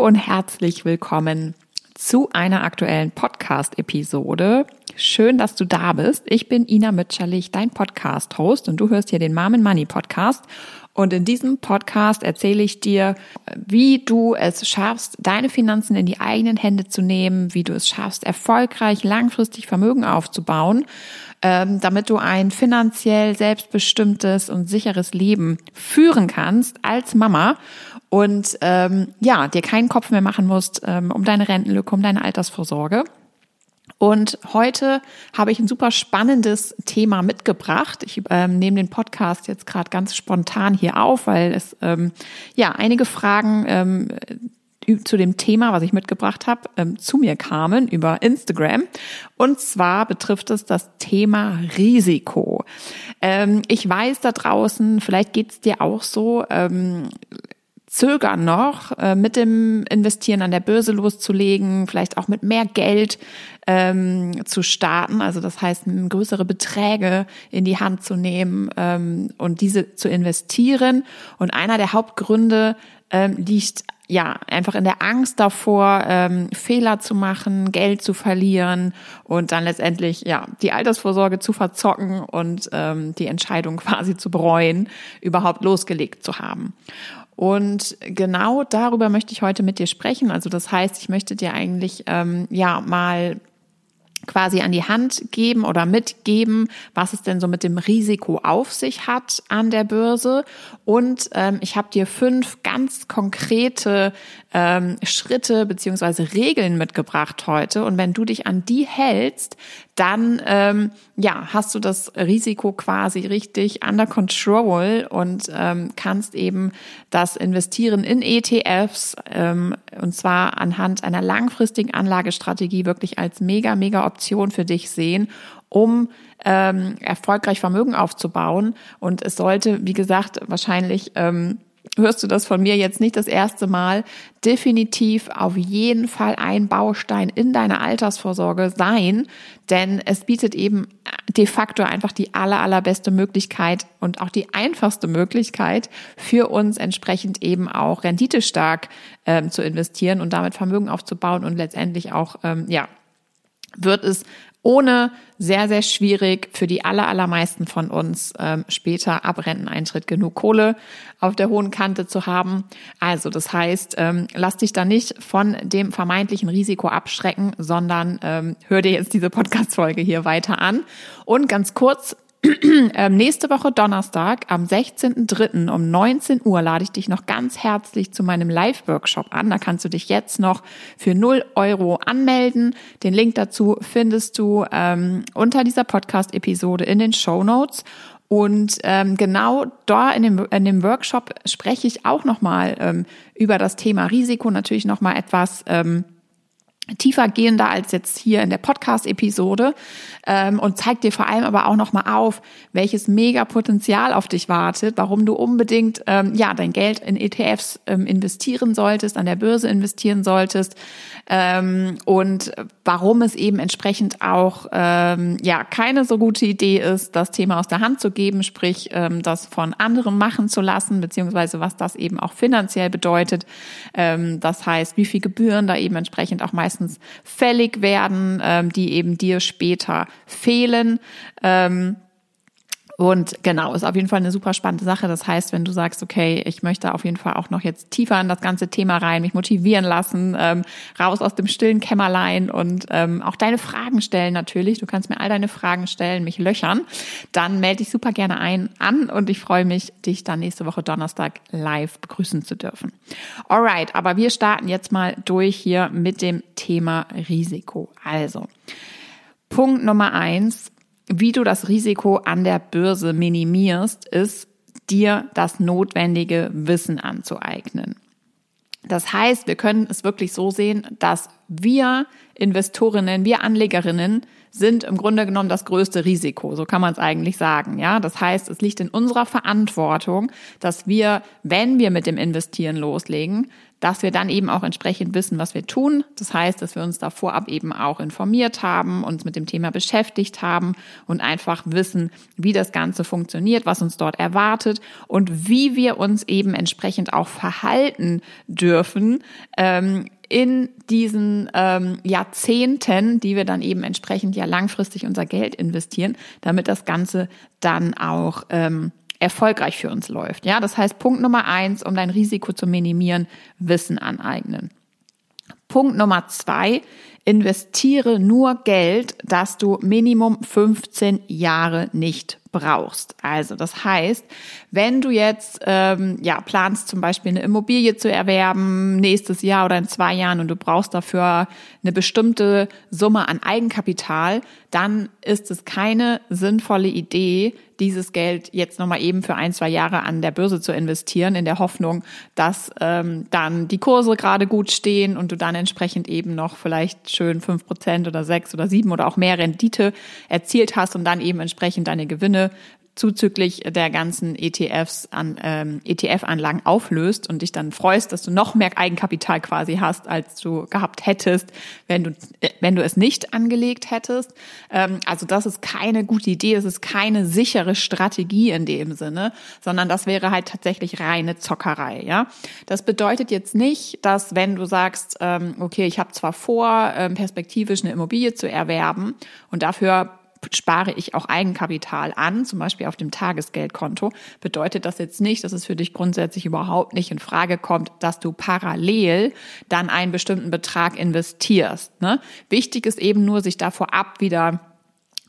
Und herzlich willkommen zu einer aktuellen Podcast-Episode. Schön, dass du da bist. Ich bin Ina Mütscherlich, dein Podcast-Host und du hörst hier den Mom Money Podcast. Und in diesem Podcast erzähle ich dir, wie du es schaffst, deine Finanzen in die eigenen Hände zu nehmen, wie du es schaffst, erfolgreich langfristig Vermögen aufzubauen, ähm, damit du ein finanziell selbstbestimmtes und sicheres Leben führen kannst als Mama und ähm, ja, dir keinen Kopf mehr machen musst ähm, um deine Rentenlücke, um deine Altersvorsorge. Und heute habe ich ein super spannendes Thema mitgebracht. Ich ähm, nehme den Podcast jetzt gerade ganz spontan hier auf, weil es ähm, ja einige Fragen ähm, zu dem Thema, was ich mitgebracht habe, ähm, zu mir kamen über Instagram. Und zwar betrifft es das Thema Risiko. Ähm, ich weiß da draußen, vielleicht geht es dir auch so, ähm, zögern noch, äh, mit dem Investieren an der Börse loszulegen, vielleicht auch mit mehr Geld ähm, zu starten. Also das heißt, größere Beträge in die Hand zu nehmen ähm, und diese zu investieren. Und einer der Hauptgründe ähm, liegt ja einfach in der Angst davor, ähm, Fehler zu machen, Geld zu verlieren und dann letztendlich ja die Altersvorsorge zu verzocken und ähm, die Entscheidung quasi zu bereuen, überhaupt losgelegt zu haben. Und genau darüber möchte ich heute mit dir sprechen. Also das heißt, ich möchte dir eigentlich ähm, ja mal quasi an die Hand geben oder mitgeben, was es denn so mit dem Risiko auf sich hat an der Börse. Und ähm, ich habe dir fünf ganz konkrete ähm, Schritte beziehungsweise Regeln mitgebracht heute. Und wenn du dich an die hältst, dann ähm, ja hast du das Risiko quasi richtig under control und ähm, kannst eben das Investieren in ETFs ähm, und zwar anhand einer langfristigen Anlagestrategie wirklich als mega mega Option für dich sehen, um ähm, erfolgreich Vermögen aufzubauen. Und es sollte, wie gesagt, wahrscheinlich ähm, hörst du das von mir jetzt nicht das erste Mal, definitiv auf jeden Fall ein Baustein in deiner Altersvorsorge sein, denn es bietet eben de facto einfach die aller, allerbeste Möglichkeit und auch die einfachste Möglichkeit für uns entsprechend eben auch renditestark ähm, zu investieren und damit Vermögen aufzubauen und letztendlich auch, ähm, ja, wird es ohne sehr, sehr schwierig für die aller, allermeisten von uns ähm, später ab Renteneintritt genug Kohle auf der hohen Kante zu haben. Also das heißt, ähm, lass dich da nicht von dem vermeintlichen Risiko abschrecken, sondern ähm, hör dir jetzt diese Podcast-Folge hier weiter an. Und ganz kurz, ähm, nächste Woche Donnerstag am 16.03. um 19 Uhr lade ich dich noch ganz herzlich zu meinem Live-Workshop an. Da kannst du dich jetzt noch für 0 Euro anmelden. Den Link dazu findest du ähm, unter dieser Podcast-Episode in den Show Notes. Und ähm, genau da in dem, in dem Workshop spreche ich auch nochmal ähm, über das Thema Risiko, natürlich nochmal etwas ähm, tiefer gehender als jetzt hier in der Podcast-Episode ähm, und zeigt dir vor allem aber auch nochmal auf, welches Mega-Potenzial auf dich wartet, warum du unbedingt ähm, ja dein Geld in ETFs ähm, investieren solltest, an der Börse investieren solltest ähm, und warum es eben entsprechend auch ähm, ja keine so gute Idee ist, das Thema aus der Hand zu geben, sprich ähm, das von anderen machen zu lassen, beziehungsweise was das eben auch finanziell bedeutet. Ähm, das heißt, wie viel Gebühren da eben entsprechend auch meistens meistens fällig werden, ähm, die eben dir später fehlen. Ähm, und genau, ist auf jeden Fall eine super spannende Sache. Das heißt, wenn du sagst, okay, ich möchte auf jeden Fall auch noch jetzt tiefer in das ganze Thema rein, mich motivieren lassen, ähm, raus aus dem stillen Kämmerlein und ähm, auch deine Fragen stellen natürlich. Du kannst mir all deine Fragen stellen, mich löchern. Dann melde dich super gerne ein an und ich freue mich, dich dann nächste Woche Donnerstag live begrüßen zu dürfen. Alright, aber wir starten jetzt mal durch hier mit dem Thema Risiko. Also, Punkt Nummer eins wie du das Risiko an der Börse minimierst, ist dir das notwendige Wissen anzueignen. Das heißt, wir können es wirklich so sehen, dass wir Investorinnen, wir Anlegerinnen sind im Grunde genommen das größte Risiko. So kann man es eigentlich sagen. Ja, das heißt, es liegt in unserer Verantwortung, dass wir, wenn wir mit dem Investieren loslegen, dass wir dann eben auch entsprechend wissen, was wir tun. Das heißt, dass wir uns da vorab eben auch informiert haben, uns mit dem Thema beschäftigt haben und einfach wissen, wie das Ganze funktioniert, was uns dort erwartet und wie wir uns eben entsprechend auch verhalten dürfen, ähm, in diesen ähm, Jahrzehnten, die wir dann eben entsprechend ja langfristig unser Geld investieren, damit das Ganze dann auch ähm, erfolgreich für uns läuft. Ja, das heißt, Punkt Nummer eins, um dein Risiko zu minimieren, Wissen aneignen. Punkt Nummer zwei, investiere nur Geld, das du Minimum 15 Jahre nicht brauchst. Also das heißt, wenn du jetzt ähm, ja planst zum Beispiel eine Immobilie zu erwerben nächstes Jahr oder in zwei Jahren und du brauchst dafür eine bestimmte Summe an Eigenkapital, dann ist es keine sinnvolle Idee, dieses Geld jetzt nochmal eben für ein, zwei Jahre an der Börse zu investieren, in der Hoffnung, dass ähm, dann die Kurse gerade gut stehen und du dann entsprechend eben noch vielleicht schön fünf Prozent oder sechs oder sieben oder auch mehr Rendite erzielt hast und dann eben entsprechend deine Gewinne zuzüglich der ganzen ETFs an ähm, ETF-Anlagen auflöst und dich dann freust, dass du noch mehr Eigenkapital quasi hast, als du gehabt hättest, wenn du äh, wenn du es nicht angelegt hättest. Ähm, also das ist keine gute Idee, das ist keine sichere Strategie in dem Sinne, sondern das wäre halt tatsächlich reine Zockerei. Ja, das bedeutet jetzt nicht, dass wenn du sagst, ähm, okay, ich habe zwar vor, ähm, perspektivisch eine Immobilie zu erwerben und dafür spare ich auch Eigenkapital an, zum Beispiel auf dem Tagesgeldkonto, bedeutet das jetzt nicht, dass es für dich grundsätzlich überhaupt nicht in Frage kommt, dass du parallel dann einen bestimmten Betrag investierst. Ne? Wichtig ist eben nur, sich da vorab wieder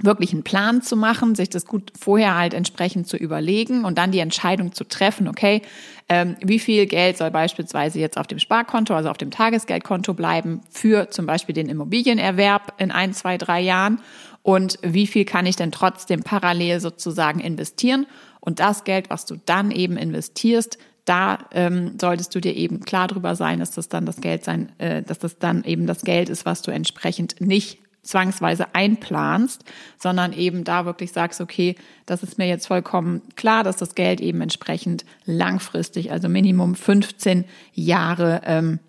wirklich einen Plan zu machen, sich das gut vorher halt entsprechend zu überlegen und dann die Entscheidung zu treffen, okay, ähm, wie viel Geld soll beispielsweise jetzt auf dem Sparkonto, also auf dem Tagesgeldkonto bleiben für zum Beispiel den Immobilienerwerb in ein, zwei, drei Jahren und wie viel kann ich denn trotzdem parallel sozusagen investieren. Und das Geld, was du dann eben investierst, da ähm, solltest du dir eben klar drüber sein, dass das dann das Geld sein, äh, dass das dann eben das Geld ist, was du entsprechend nicht zwangsweise einplanst, sondern eben da wirklich sagst, okay, das ist mir jetzt vollkommen klar, dass das Geld eben entsprechend langfristig, also Minimum 15 Jahre ähm,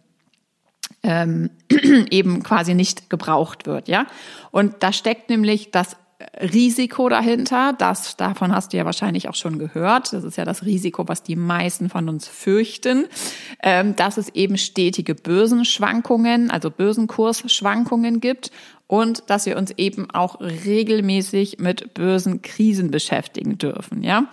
ähm, eben quasi nicht gebraucht wird, ja. Und da steckt nämlich das Risiko dahinter, das, davon hast du ja wahrscheinlich auch schon gehört. Das ist ja das Risiko, was die meisten von uns fürchten, ähm, dass es eben stetige Börsenschwankungen, also Börsenkursschwankungen gibt und dass wir uns eben auch regelmäßig mit Börsenkrisen beschäftigen dürfen, ja.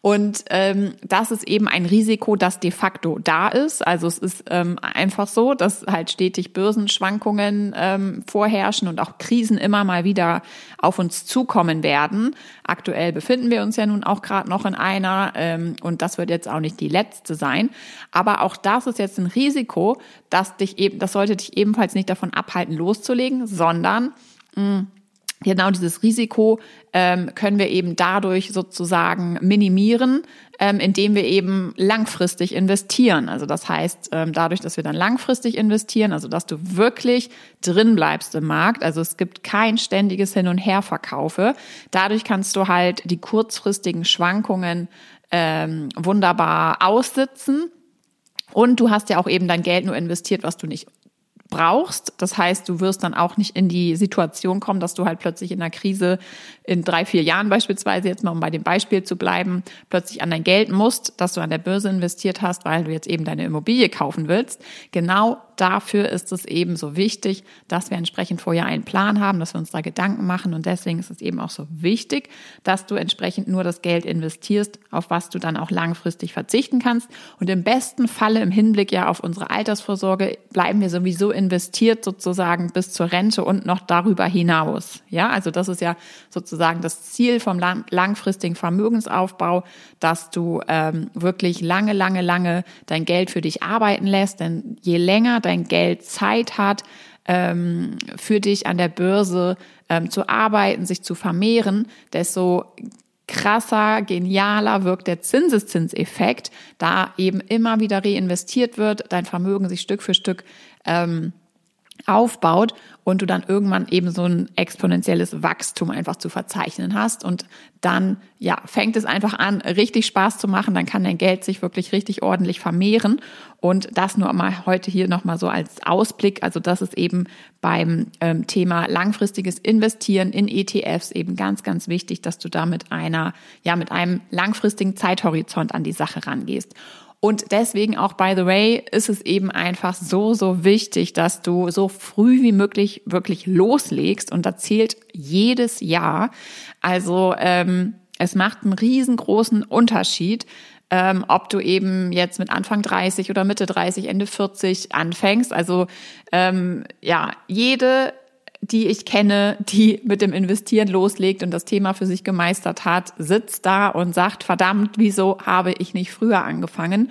Und ähm, das ist eben ein Risiko, das de facto da ist. Also es ist ähm, einfach so, dass halt stetig Börsenschwankungen ähm, vorherrschen und auch Krisen immer mal wieder auf uns zukommen werden. Aktuell befinden wir uns ja nun auch gerade noch in einer ähm, und das wird jetzt auch nicht die letzte sein. Aber auch das ist jetzt ein Risiko, das dich eben, das sollte dich ebenfalls nicht davon abhalten, loszulegen, sondern mh, genau dieses Risiko ähm, können wir eben dadurch sozusagen minimieren, ähm, indem wir eben langfristig investieren. Also das heißt, ähm, dadurch, dass wir dann langfristig investieren, also dass du wirklich drin bleibst im Markt, also es gibt kein ständiges Hin und Her verkaufe, dadurch kannst du halt die kurzfristigen Schwankungen ähm, wunderbar aussitzen. Und du hast ja auch eben dein Geld nur investiert, was du nicht brauchst. Das heißt, du wirst dann auch nicht in die Situation kommen, dass du halt plötzlich in einer Krise in drei, vier Jahren beispielsweise, jetzt mal um bei dem Beispiel zu bleiben, plötzlich an dein Geld musst, das du an der Börse investiert hast, weil du jetzt eben deine Immobilie kaufen willst. Genau dafür ist es eben so wichtig, dass wir entsprechend vorher einen Plan haben, dass wir uns da Gedanken machen. Und deswegen ist es eben auch so wichtig, dass du entsprechend nur das Geld investierst, auf was du dann auch langfristig verzichten kannst. Und im besten Falle im Hinblick ja auf unsere Altersvorsorge bleiben wir sowieso investiert sozusagen bis zur Rente und noch darüber hinaus. Ja, also das ist ja sozusagen das Ziel vom langfristigen Vermögensaufbau, dass du ähm, wirklich lange, lange, lange dein Geld für dich arbeiten lässt. Denn je länger dein Geld Zeit hat, ähm, für dich an der Börse ähm, zu arbeiten, sich zu vermehren, desto krasser, genialer wirkt der Zinseszinseffekt, da eben immer wieder reinvestiert wird, dein Vermögen sich Stück für Stück ähm, aufbaut und du dann irgendwann eben so ein exponentielles Wachstum einfach zu verzeichnen hast. Und dann ja fängt es einfach an richtig Spaß zu machen, dann kann dein Geld sich wirklich richtig ordentlich vermehren. Und das nur mal heute hier noch mal so als Ausblick, also das ist eben beim ähm, Thema langfristiges Investieren in ETFs eben ganz ganz wichtig, dass du da mit einer ja mit einem langfristigen Zeithorizont an die Sache rangehst. Und deswegen auch, by the way, ist es eben einfach so, so wichtig, dass du so früh wie möglich wirklich loslegst. Und da zählt jedes Jahr. Also ähm, es macht einen riesengroßen Unterschied, ähm, ob du eben jetzt mit Anfang 30 oder Mitte 30, Ende 40 anfängst. Also ähm, ja, jede die ich kenne, die mit dem Investieren loslegt und das Thema für sich gemeistert hat, sitzt da und sagt, verdammt, wieso habe ich nicht früher angefangen?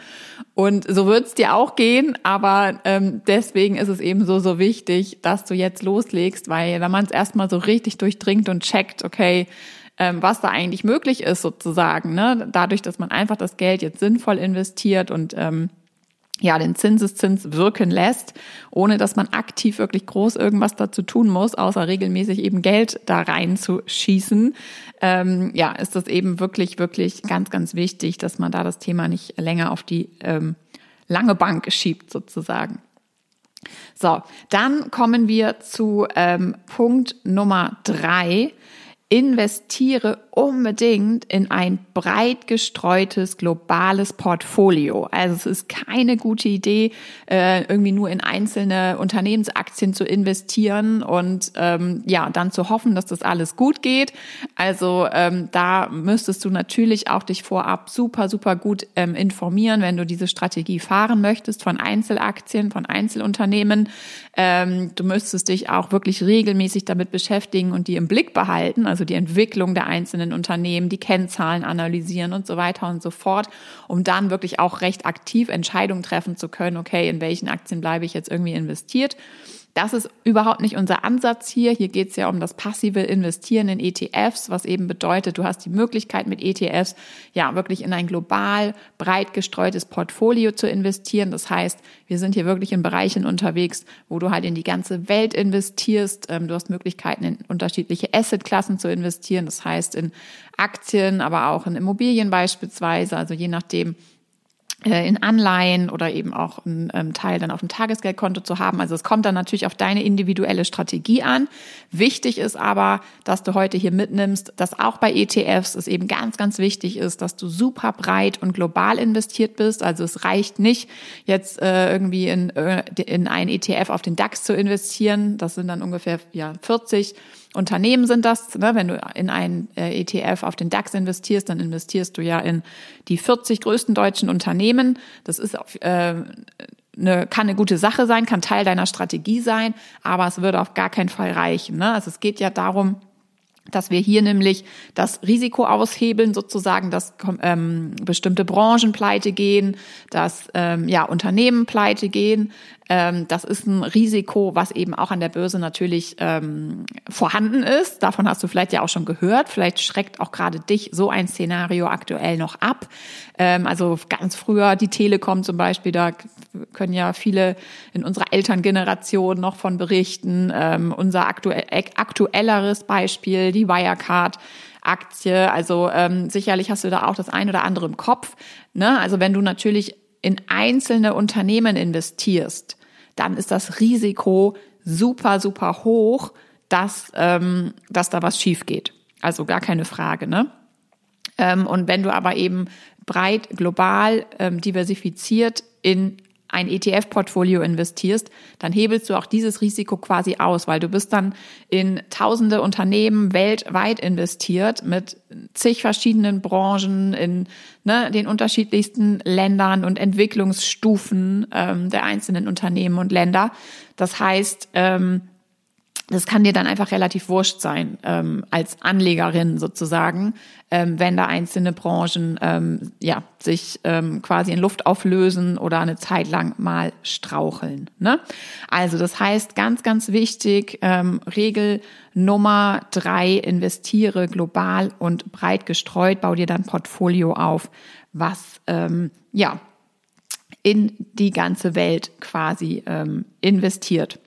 Und so wird es dir auch gehen, aber ähm, deswegen ist es eben so, so wichtig, dass du jetzt loslegst, weil wenn man es erstmal so richtig durchdringt und checkt, okay, ähm, was da eigentlich möglich ist sozusagen, ne? dadurch, dass man einfach das Geld jetzt sinnvoll investiert und ähm, ja, den Zinseszins wirken lässt, ohne dass man aktiv wirklich groß irgendwas dazu tun muss, außer regelmäßig eben Geld da reinzuschießen, ähm, ja, ist das eben wirklich, wirklich ganz, ganz wichtig, dass man da das Thema nicht länger auf die ähm, lange Bank schiebt sozusagen. So, dann kommen wir zu ähm, Punkt Nummer drei investiere unbedingt in ein breit gestreutes globales Portfolio. Also es ist keine gute Idee, äh, irgendwie nur in einzelne Unternehmensaktien zu investieren und ähm, ja, dann zu hoffen, dass das alles gut geht. Also ähm, da müsstest du natürlich auch dich vorab super, super gut ähm, informieren, wenn du diese Strategie fahren möchtest von Einzelaktien, von Einzelunternehmen. Du müsstest dich auch wirklich regelmäßig damit beschäftigen und die im Blick behalten. Also also die Entwicklung der einzelnen Unternehmen, die Kennzahlen analysieren und so weiter und so fort, um dann wirklich auch recht aktiv Entscheidungen treffen zu können, okay, in welchen Aktien bleibe ich jetzt irgendwie investiert das ist überhaupt nicht unser Ansatz hier. Hier geht es ja um das passive Investieren in ETFs, was eben bedeutet, du hast die Möglichkeit mit ETFs ja wirklich in ein global breit gestreutes Portfolio zu investieren. Das heißt, wir sind hier wirklich in Bereichen unterwegs, wo du halt in die ganze Welt investierst. Ähm, du hast Möglichkeiten in unterschiedliche Assetklassen zu investieren. Das heißt in Aktien, aber auch in Immobilien beispielsweise. Also je nachdem, in Anleihen oder eben auch einen ähm, Teil dann auf dem Tagesgeldkonto zu haben. Also es kommt dann natürlich auf deine individuelle Strategie an. Wichtig ist aber, dass du heute hier mitnimmst, dass auch bei ETFs es eben ganz, ganz wichtig ist, dass du super breit und global investiert bist. Also es reicht nicht, jetzt äh, irgendwie in, äh, in einen ETF auf den DAX zu investieren. Das sind dann ungefähr ja, 40 Unternehmen sind das. Ne? Wenn du in einen äh, ETF auf den DAX investierst, dann investierst du ja in die 40 größten deutschen Unternehmen. Das ist auf, äh, eine, kann eine gute Sache sein, kann Teil deiner Strategie sein, aber es würde auf gar keinen Fall reichen. Ne? Also es geht ja darum, dass wir hier nämlich das Risiko aushebeln, sozusagen, dass ähm, bestimmte Branchen pleite gehen, dass ähm, ja Unternehmen pleite gehen, ähm, das ist ein Risiko, was eben auch an der Börse natürlich ähm, vorhanden ist. Davon hast du vielleicht ja auch schon gehört. Vielleicht schreckt auch gerade dich so ein Szenario aktuell noch ab. Ähm, also ganz früher die Telekom zum Beispiel, da können ja viele in unserer Elterngeneration noch von berichten. Ähm, unser aktuell, aktuelleres Beispiel, die Wirecard. Aktie, also ähm, sicherlich hast du da auch das ein oder andere im Kopf. Ne? Also wenn du natürlich in einzelne Unternehmen investierst, dann ist das Risiko super, super hoch, dass, ähm, dass da was schief geht. Also gar keine Frage, ne? Ähm, und wenn du aber eben breit, global, ähm, diversifiziert in ein ETF-Portfolio investierst, dann hebelst du auch dieses Risiko quasi aus, weil du bist dann in tausende Unternehmen weltweit investiert mit zig verschiedenen Branchen in ne, den unterschiedlichsten Ländern und Entwicklungsstufen ähm, der einzelnen Unternehmen und Länder. Das heißt, ähm, das kann dir dann einfach relativ wurscht sein ähm, als Anlegerin sozusagen, ähm, wenn da einzelne Branchen ähm, ja sich ähm, quasi in Luft auflösen oder eine Zeit lang mal straucheln. Ne? Also das heißt ganz ganz wichtig ähm, Regel Nummer drei: Investiere global und breit gestreut, bau dir dann Portfolio auf, was ähm, ja in die ganze Welt quasi ähm, investiert.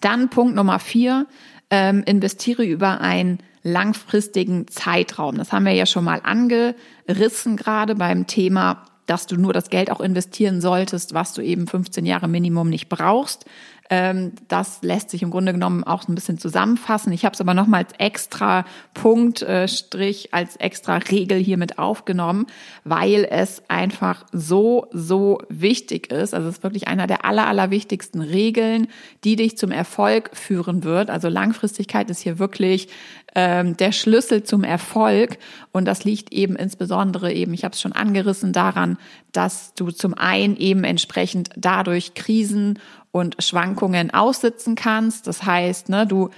Dann Punkt Nummer vier, ähm, investiere über einen langfristigen Zeitraum. Das haben wir ja schon mal angerissen, gerade beim Thema dass du nur das Geld auch investieren solltest, was du eben 15 Jahre Minimum nicht brauchst. Ähm, das lässt sich im Grunde genommen auch ein bisschen zusammenfassen. Ich habe es aber nochmal als extra Punkt, äh, Strich, als extra Regel hier mit aufgenommen, weil es einfach so, so wichtig ist. Also es ist wirklich einer der aller, aller wichtigsten Regeln, die dich zum Erfolg führen wird. Also Langfristigkeit ist hier wirklich ähm, der Schlüssel zum Erfolg. Und das liegt eben insbesondere eben, ich habe es schon angerissen, daran, dass du zum einen eben entsprechend dadurch Krisen und Schwankungen aussitzen kannst. Das heißt, ne, du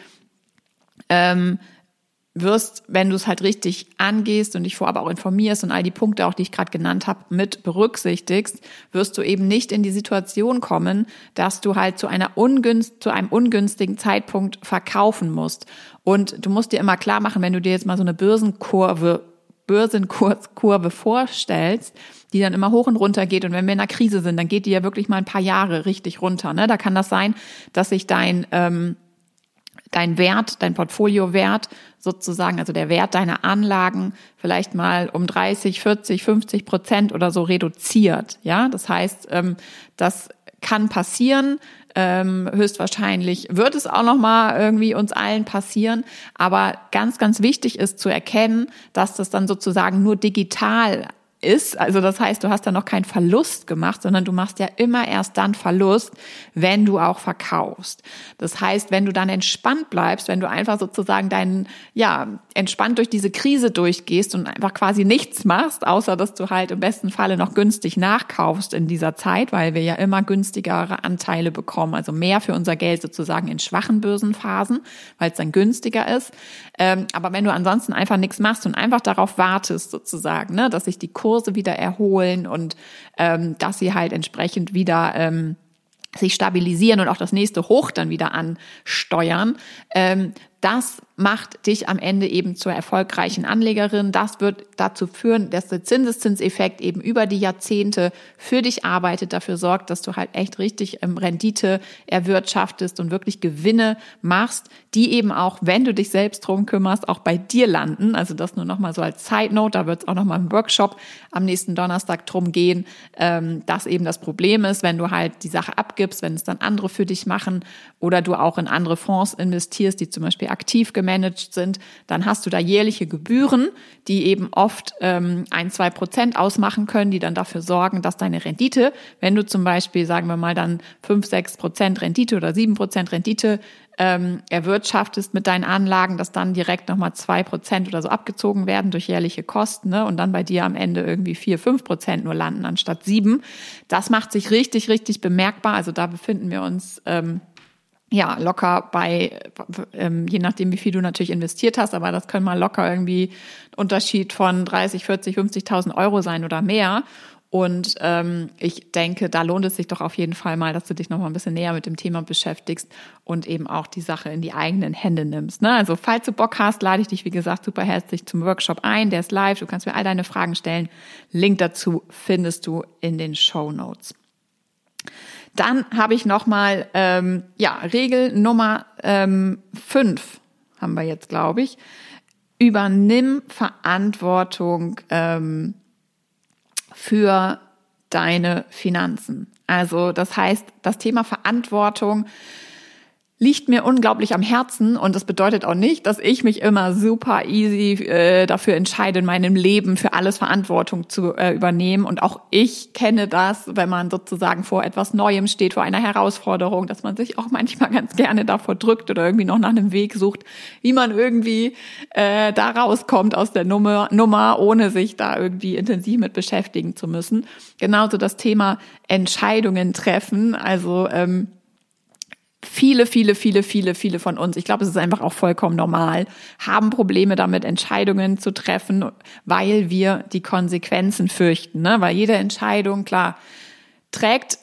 ähm, wirst, wenn du es halt richtig angehst und dich vorab auch informierst und all die Punkte auch, die ich gerade genannt habe, mit berücksichtigst, wirst du eben nicht in die Situation kommen, dass du halt zu einer ungünst, zu einem ungünstigen Zeitpunkt verkaufen musst. Und du musst dir immer klar machen, wenn du dir jetzt mal so eine Börsenkurve Börsenkurskurve vorstellst, die dann immer hoch und runter geht. Und wenn wir in einer Krise sind, dann geht die ja wirklich mal ein paar Jahre richtig runter. Ne? Da kann das sein, dass sich dein, ähm, dein Wert, dein Portfoliowert sozusagen, also der Wert deiner Anlagen vielleicht mal um 30, 40, 50 Prozent oder so reduziert. Ja, das heißt, ähm, das kann passieren. Ähm, höchstwahrscheinlich wird es auch noch mal irgendwie uns allen passieren. Aber ganz, ganz wichtig ist zu erkennen, dass das dann sozusagen nur digital ist. Also das heißt, du hast da noch keinen Verlust gemacht, sondern du machst ja immer erst dann Verlust, wenn du auch verkaufst. Das heißt, wenn du dann entspannt bleibst, wenn du einfach sozusagen deinen, ja, entspannt durch diese Krise durchgehst und einfach quasi nichts machst, außer dass du halt im besten Falle noch günstig nachkaufst in dieser Zeit, weil wir ja immer günstigere Anteile bekommen, also mehr für unser Geld sozusagen in schwachen Börsenphasen, weil es dann günstiger ist. Ähm, aber wenn du ansonsten einfach nichts machst und einfach darauf wartest sozusagen, ne, dass sich die Kurse Kurse wieder erholen und ähm, dass sie halt entsprechend wieder ähm, sich stabilisieren und auch das nächste Hoch dann wieder ansteuern. Ähm, das macht dich am Ende eben zur erfolgreichen Anlegerin. Das wird dazu führen, dass der Zinseszinseffekt eben über die Jahrzehnte für dich arbeitet, dafür sorgt, dass du halt echt richtig ähm, Rendite erwirtschaftest und wirklich Gewinne machst, die eben auch, wenn du dich selbst drum kümmerst, auch bei dir landen. Also das nur nochmal so als Side Note. Da wird es auch nochmal im Workshop am nächsten Donnerstag drum gehen, ähm, dass eben das Problem ist, wenn du halt die Sache abgibst, wenn es dann andere für dich machen oder du auch in andere Fonds investierst, die zum Beispiel aktiv gemanagt sind, dann hast du da jährliche Gebühren, die eben oft ähm, ein, zwei Prozent ausmachen können, die dann dafür sorgen, dass deine Rendite, wenn du zum Beispiel, sagen wir mal, dann fünf, sechs Prozent Rendite oder sieben Prozent Rendite ähm, erwirtschaftest mit deinen Anlagen, dass dann direkt nochmal zwei Prozent oder so abgezogen werden durch jährliche Kosten ne? und dann bei dir am Ende irgendwie vier, fünf Prozent nur landen anstatt sieben. Das macht sich richtig, richtig bemerkbar. Also da befinden wir uns ähm, ja, locker bei, ähm, je nachdem, wie viel du natürlich investiert hast, aber das können mal locker irgendwie Unterschied von 30, 40, 50.000 Euro sein oder mehr. Und ähm, ich denke, da lohnt es sich doch auf jeden Fall mal, dass du dich noch mal ein bisschen näher mit dem Thema beschäftigst und eben auch die Sache in die eigenen Hände nimmst. Ne? Also falls du Bock hast, lade ich dich, wie gesagt, super herzlich zum Workshop ein. Der ist live. Du kannst mir all deine Fragen stellen. Link dazu findest du in den Show Notes. Dann habe ich nochmal, ähm, ja, Regel Nummer ähm, fünf haben wir jetzt, glaube ich. Übernimm Verantwortung ähm, für deine Finanzen. Also das heißt, das Thema Verantwortung liegt mir unglaublich am Herzen und das bedeutet auch nicht, dass ich mich immer super easy äh, dafür entscheide, in meinem Leben für alles Verantwortung zu äh, übernehmen. Und auch ich kenne das, wenn man sozusagen vor etwas Neuem steht, vor einer Herausforderung, dass man sich auch manchmal ganz gerne davor drückt oder irgendwie noch nach einem Weg sucht, wie man irgendwie äh, da rauskommt aus der Nummer, Nummer, ohne sich da irgendwie intensiv mit beschäftigen zu müssen. Genauso das Thema Entscheidungen treffen. Also ähm, viele, viele, viele, viele, viele von uns, ich glaube, es ist einfach auch vollkommen normal, haben Probleme damit, Entscheidungen zu treffen, weil wir die Konsequenzen fürchten. Ne? Weil jede Entscheidung, klar, trägt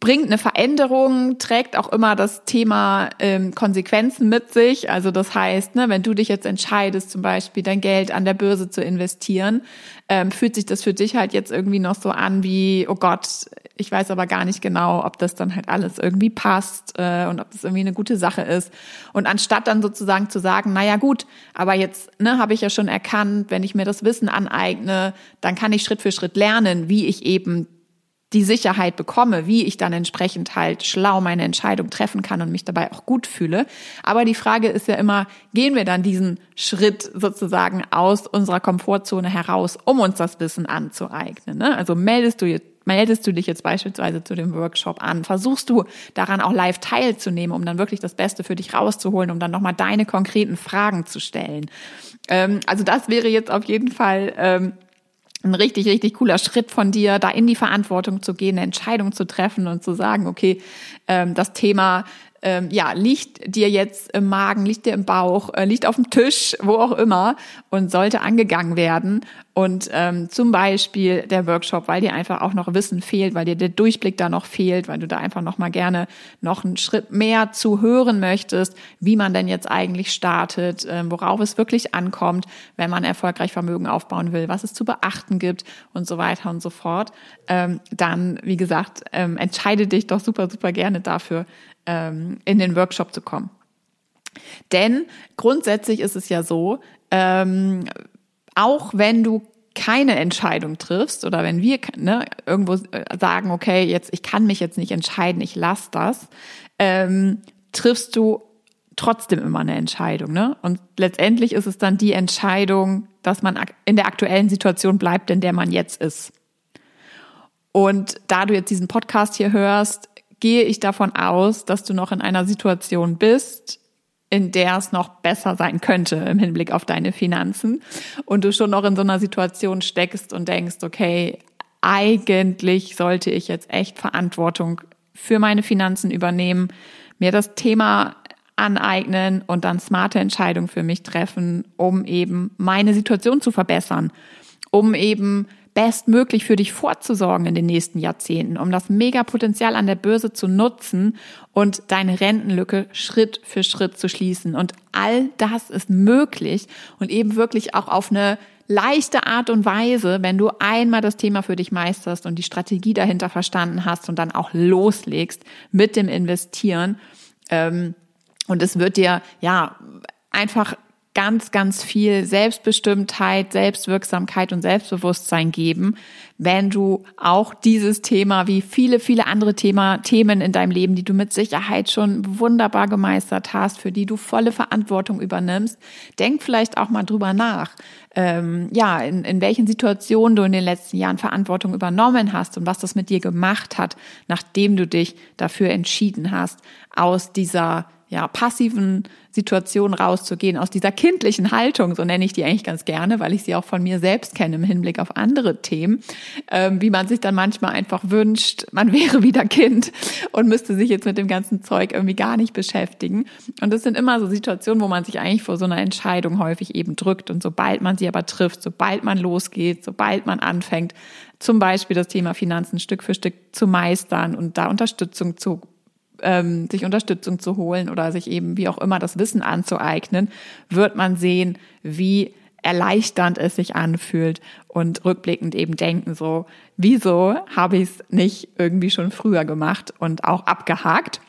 bringt eine Veränderung, trägt auch immer das Thema ähm, Konsequenzen mit sich. Also das heißt, ne, wenn du dich jetzt entscheidest, zum Beispiel dein Geld an der Börse zu investieren, ähm, fühlt sich das für dich halt jetzt irgendwie noch so an wie, oh Gott, ich weiß aber gar nicht genau, ob das dann halt alles irgendwie passt äh, und ob das irgendwie eine gute Sache ist. Und anstatt dann sozusagen zu sagen, naja gut, aber jetzt ne, habe ich ja schon erkannt, wenn ich mir das Wissen aneigne, dann kann ich Schritt für Schritt lernen, wie ich eben die Sicherheit bekomme, wie ich dann entsprechend halt schlau meine Entscheidung treffen kann und mich dabei auch gut fühle. Aber die Frage ist ja immer, gehen wir dann diesen Schritt sozusagen aus unserer Komfortzone heraus, um uns das Wissen anzueignen? Ne? Also meldest du jetzt meldest du dich jetzt beispielsweise zu dem Workshop an, versuchst du daran auch live teilzunehmen, um dann wirklich das Beste für dich rauszuholen, um dann nochmal deine konkreten Fragen zu stellen. Ähm, also das wäre jetzt auf jeden Fall ähm, ein richtig, richtig cooler Schritt von dir, da in die Verantwortung zu gehen, eine Entscheidung zu treffen und zu sagen, okay, ähm, das Thema ähm, ja, liegt dir jetzt im Magen, liegt dir im Bauch, äh, liegt auf dem Tisch, wo auch immer und sollte angegangen werden. Und ähm, zum Beispiel der Workshop, weil dir einfach auch noch Wissen fehlt, weil dir der Durchblick da noch fehlt, weil du da einfach noch mal gerne noch einen Schritt mehr zu hören möchtest, wie man denn jetzt eigentlich startet, ähm, worauf es wirklich ankommt, wenn man erfolgreich Vermögen aufbauen will, was es zu beachten gibt und so weiter und so fort. Ähm, dann, wie gesagt, ähm, entscheide dich doch super, super gerne dafür, ähm, in den Workshop zu kommen. Denn grundsätzlich ist es ja so, ähm, auch wenn du keine Entscheidung triffst oder wenn wir ne, irgendwo sagen, okay, jetzt ich kann mich jetzt nicht entscheiden, ich lasse das, ähm, triffst du trotzdem immer eine Entscheidung. Ne? Und letztendlich ist es dann die Entscheidung, dass man in der aktuellen Situation bleibt, in der man jetzt ist. Und da du jetzt diesen Podcast hier hörst, gehe ich davon aus, dass du noch in einer Situation bist, in der es noch besser sein könnte im Hinblick auf deine Finanzen. Und du schon noch in so einer Situation steckst und denkst, okay, eigentlich sollte ich jetzt echt Verantwortung für meine Finanzen übernehmen, mir das Thema aneignen und dann smarte Entscheidungen für mich treffen, um eben meine Situation zu verbessern, um eben bestmöglich für dich vorzusorgen in den nächsten Jahrzehnten, um das Megapotenzial an der Börse zu nutzen und deine Rentenlücke Schritt für Schritt zu schließen. Und all das ist möglich und eben wirklich auch auf eine leichte Art und Weise, wenn du einmal das Thema für dich meisterst und die Strategie dahinter verstanden hast und dann auch loslegst mit dem Investieren. Ähm, und es wird dir ja einfach ganz, ganz viel Selbstbestimmtheit, Selbstwirksamkeit und Selbstbewusstsein geben, wenn du auch dieses Thema wie viele, viele andere Thema, Themen in deinem Leben, die du mit Sicherheit schon wunderbar gemeistert hast, für die du volle Verantwortung übernimmst, denk vielleicht auch mal drüber nach. Ähm, ja, in, in welchen Situationen du in den letzten Jahren Verantwortung übernommen hast und was das mit dir gemacht hat, nachdem du dich dafür entschieden hast, aus dieser ja, passiven Situation rauszugehen, aus dieser kindlichen Haltung, so nenne ich die eigentlich ganz gerne, weil ich sie auch von mir selbst kenne im Hinblick auf andere Themen, ähm, wie man sich dann manchmal einfach wünscht, man wäre wieder Kind und müsste sich jetzt mit dem ganzen Zeug irgendwie gar nicht beschäftigen. Und das sind immer so Situationen, wo man sich eigentlich vor so einer Entscheidung häufig eben drückt. Und sobald man sie aber trifft, sobald man losgeht, sobald man anfängt, zum Beispiel das Thema Finanzen Stück für Stück zu meistern und da Unterstützung zu ähm, sich Unterstützung zu holen oder sich eben wie auch immer das Wissen anzueignen, wird man sehen, wie erleichternd es sich anfühlt und rückblickend eben denken so, wieso habe ich es nicht irgendwie schon früher gemacht und auch abgehakt.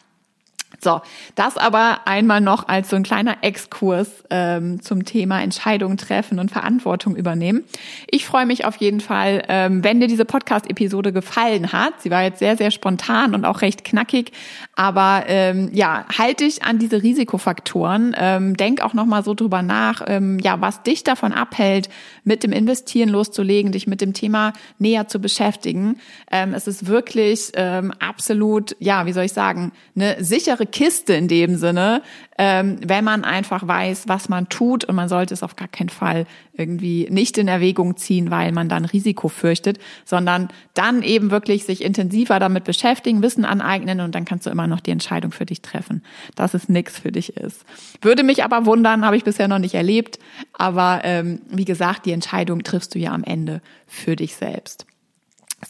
So, das aber einmal noch als so ein kleiner Exkurs ähm, zum Thema Entscheidungen treffen und Verantwortung übernehmen. Ich freue mich auf jeden Fall, ähm, wenn dir diese Podcast-Episode gefallen hat. Sie war jetzt sehr, sehr spontan und auch recht knackig, aber ähm, ja, halte dich an diese Risikofaktoren. Ähm, denk auch nochmal so drüber nach, ähm, ja, was dich davon abhält, mit dem Investieren loszulegen, dich mit dem Thema näher zu beschäftigen. Ähm, es ist wirklich ähm, absolut, ja, wie soll ich sagen, eine sichere Kiste in dem Sinne, ähm, wenn man einfach weiß, was man tut und man sollte es auf gar keinen Fall irgendwie nicht in Erwägung ziehen, weil man dann Risiko fürchtet, sondern dann eben wirklich sich intensiver damit beschäftigen, Wissen aneignen und dann kannst du immer noch die Entscheidung für dich treffen, dass es nichts für dich ist. Würde mich aber wundern, habe ich bisher noch nicht erlebt, aber ähm, wie gesagt, die Entscheidung triffst du ja am Ende für dich selbst.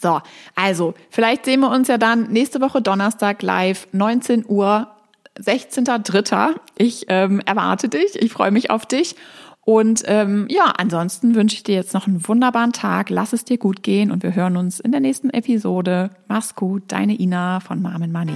So, also vielleicht sehen wir uns ja dann nächste Woche Donnerstag live, 19 Uhr, 16.3. Ich ähm, erwarte dich, ich freue mich auf dich. Und ähm, ja, ansonsten wünsche ich dir jetzt noch einen wunderbaren Tag. Lass es dir gut gehen und wir hören uns in der nächsten Episode. Mach's gut, deine Ina von Mom Money.